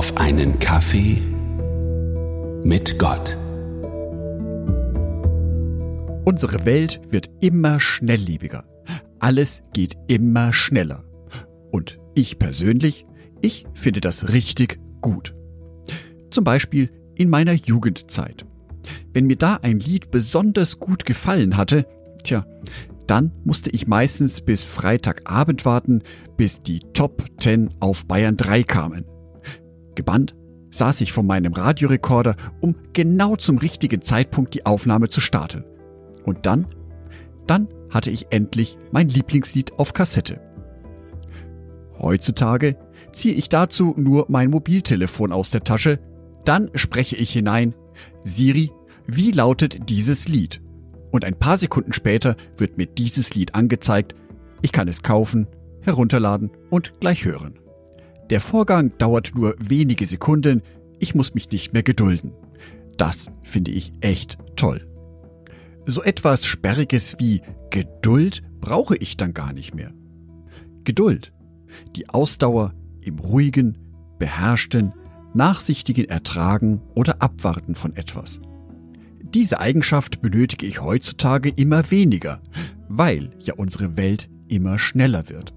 auf einen Kaffee mit Gott. Unsere Welt wird immer schnelllebiger. Alles geht immer schneller. Und ich persönlich, ich finde das richtig gut. Zum Beispiel in meiner Jugendzeit. Wenn mir da ein Lied besonders gut gefallen hatte, tja, dann musste ich meistens bis Freitagabend warten, bis die Top 10 auf Bayern 3 kamen. Gebannt saß ich vor meinem Radiorekorder, um genau zum richtigen Zeitpunkt die Aufnahme zu starten. Und dann, dann hatte ich endlich mein Lieblingslied auf Kassette. Heutzutage ziehe ich dazu nur mein Mobiltelefon aus der Tasche, dann spreche ich hinein, Siri, wie lautet dieses Lied? Und ein paar Sekunden später wird mir dieses Lied angezeigt, ich kann es kaufen, herunterladen und gleich hören. Der Vorgang dauert nur wenige Sekunden, ich muss mich nicht mehr gedulden. Das finde ich echt toll. So etwas Sperriges wie Geduld brauche ich dann gar nicht mehr. Geduld, die Ausdauer im ruhigen, beherrschten, nachsichtigen Ertragen oder Abwarten von etwas. Diese Eigenschaft benötige ich heutzutage immer weniger, weil ja unsere Welt immer schneller wird.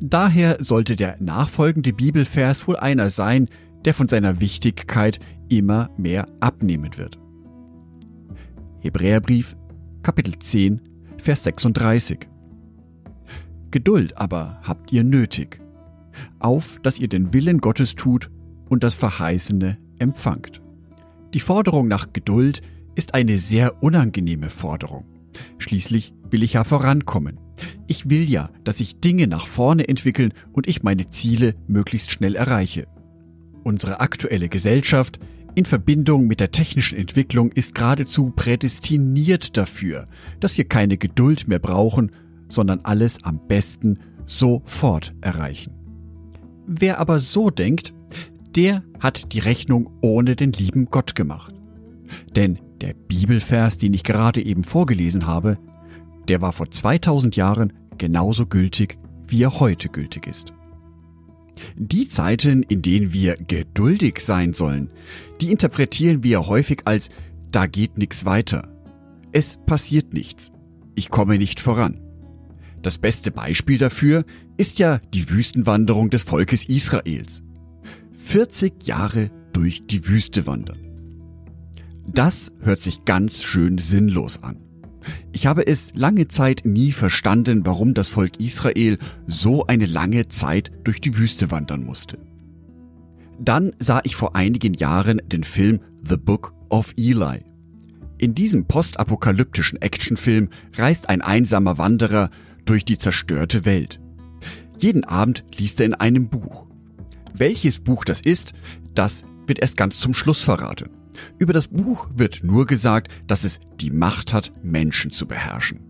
Daher sollte der nachfolgende Bibelvers wohl einer sein, der von seiner Wichtigkeit immer mehr abnehmen wird. Hebräerbrief, Kapitel 10, Vers 36. Geduld aber habt ihr nötig, auf dass ihr den Willen Gottes tut und das Verheißene empfangt. Die Forderung nach Geduld ist eine sehr unangenehme Forderung. Schließlich will ich ja vorankommen. Ich will ja, dass sich Dinge nach vorne entwickeln und ich meine Ziele möglichst schnell erreiche. Unsere aktuelle Gesellschaft in Verbindung mit der technischen Entwicklung ist geradezu prädestiniert dafür, dass wir keine Geduld mehr brauchen, sondern alles am besten sofort erreichen. Wer aber so denkt, der hat die Rechnung ohne den lieben Gott gemacht. Denn der Bibelvers, den ich gerade eben vorgelesen habe, der war vor 2000 Jahren genauso gültig, wie er heute gültig ist. Die Zeiten, in denen wir geduldig sein sollen, die interpretieren wir häufig als da geht nichts weiter. Es passiert nichts. Ich komme nicht voran. Das beste Beispiel dafür ist ja die Wüstenwanderung des Volkes Israels. 40 Jahre durch die Wüste wandern. Das hört sich ganz schön sinnlos an. Ich habe es lange Zeit nie verstanden, warum das Volk Israel so eine lange Zeit durch die Wüste wandern musste. Dann sah ich vor einigen Jahren den Film The Book of Eli. In diesem postapokalyptischen Actionfilm reist ein einsamer Wanderer durch die zerstörte Welt. Jeden Abend liest er in einem Buch. Welches Buch das ist, das wird erst ganz zum Schluss verraten. Über das Buch wird nur gesagt, dass es die Macht hat, Menschen zu beherrschen.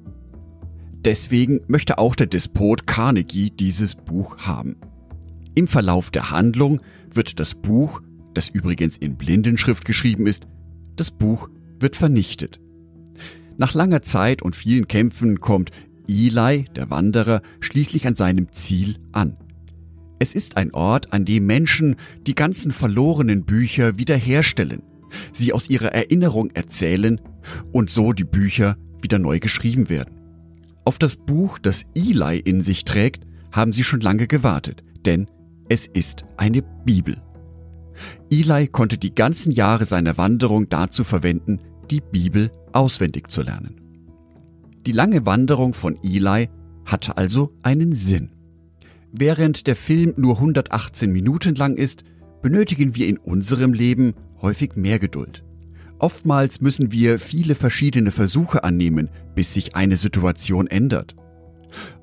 Deswegen möchte auch der Despot Carnegie dieses Buch haben. Im Verlauf der Handlung wird das Buch, das übrigens in Blindenschrift geschrieben ist, das Buch wird vernichtet. Nach langer Zeit und vielen Kämpfen kommt Eli, der Wanderer, schließlich an seinem Ziel an. Es ist ein Ort, an dem Menschen die ganzen verlorenen Bücher wiederherstellen, sie aus ihrer Erinnerung erzählen und so die Bücher wieder neu geschrieben werden. Auf das Buch, das Eli in sich trägt, haben sie schon lange gewartet, denn es ist eine Bibel. Eli konnte die ganzen Jahre seiner Wanderung dazu verwenden, die Bibel auswendig zu lernen. Die lange Wanderung von Eli hatte also einen Sinn. Während der Film nur 118 Minuten lang ist, benötigen wir in unserem Leben häufig mehr Geduld. Oftmals müssen wir viele verschiedene Versuche annehmen, bis sich eine Situation ändert.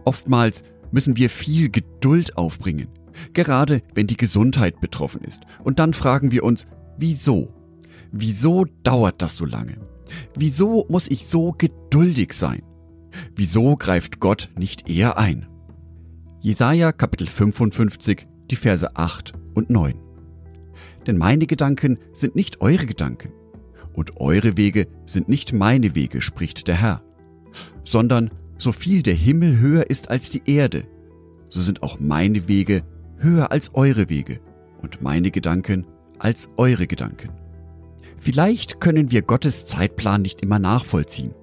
Oftmals müssen wir viel Geduld aufbringen, gerade wenn die Gesundheit betroffen ist. Und dann fragen wir uns, wieso? Wieso dauert das so lange? Wieso muss ich so geduldig sein? Wieso greift Gott nicht eher ein? Jesaja Kapitel 55, die Verse 8 und 9 denn meine Gedanken sind nicht eure Gedanken, und eure Wege sind nicht meine Wege, spricht der Herr, sondern so viel der Himmel höher ist als die Erde, so sind auch meine Wege höher als eure Wege und meine Gedanken als eure Gedanken. Vielleicht können wir Gottes Zeitplan nicht immer nachvollziehen.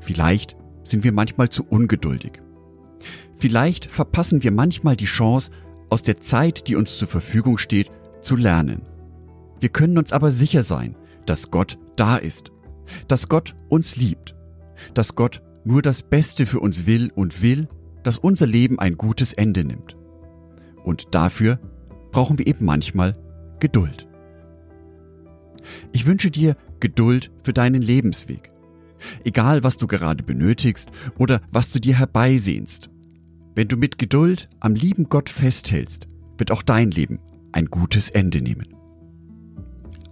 Vielleicht sind wir manchmal zu ungeduldig. Vielleicht verpassen wir manchmal die Chance, aus der Zeit, die uns zur Verfügung steht, zu lernen. Wir können uns aber sicher sein, dass Gott da ist, dass Gott uns liebt, dass Gott nur das Beste für uns will und will, dass unser Leben ein gutes Ende nimmt. Und dafür brauchen wir eben manchmal Geduld. Ich wünsche dir Geduld für deinen Lebensweg. Egal, was du gerade benötigst oder was du dir herbeisehnst. Wenn du mit Geduld am lieben Gott festhältst, wird auch dein Leben ein gutes Ende nehmen.